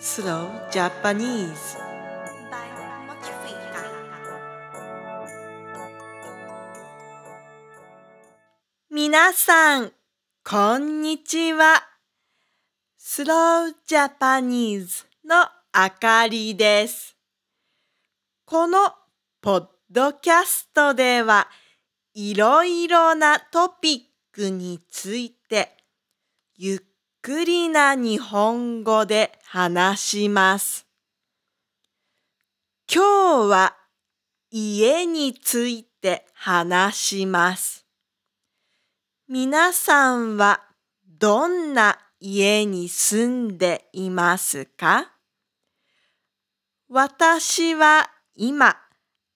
Slow Japanese by Mochifika. 皆さん、こんにちは。Slow Japanese のあかりです。このポッドキャストでは、いろいろなトピックについて、ゆっくりな日本語で話します。今日は家について話します。皆さんはどんな家に住んでいますか？私は今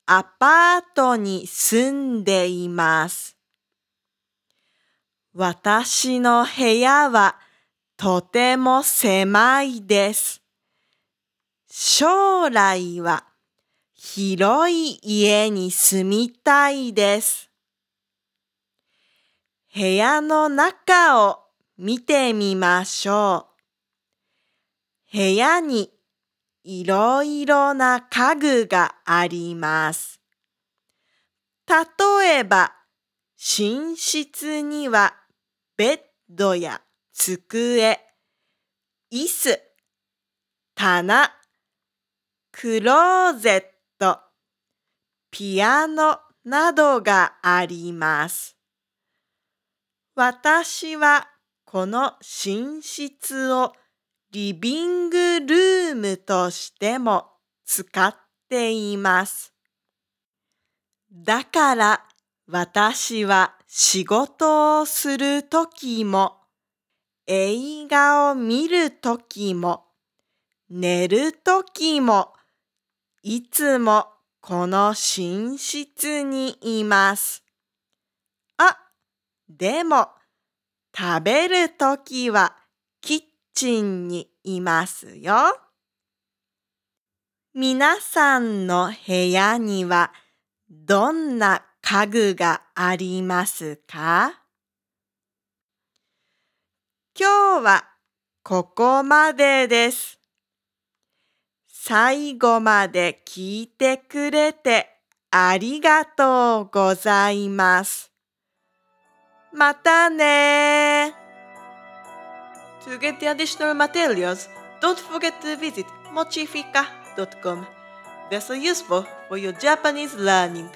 アパートに住んでいます。私の部屋はとても狭いです。将来は広い家に住みたいです。部屋の中を見てみましょう。部屋にいろいろな家具があります。例えば、寝室にはベッドや机、椅子、棚、クローゼット、ピアノなどがあります。私はこの寝室をリビングルームとしても使っています。だから私は仕事をするときも映画を見るときも寝るときもいつもこの寝室にいます。あ、でも食べるときはキッチンにいますよ。皆さんの部屋にはどんな家具がありますか？今日はここまでです。最後まで聞いてくれてありがとうございます。またね To get the additional materials, don't forget to visit mochifika.com. They're so useful for your Japanese learning.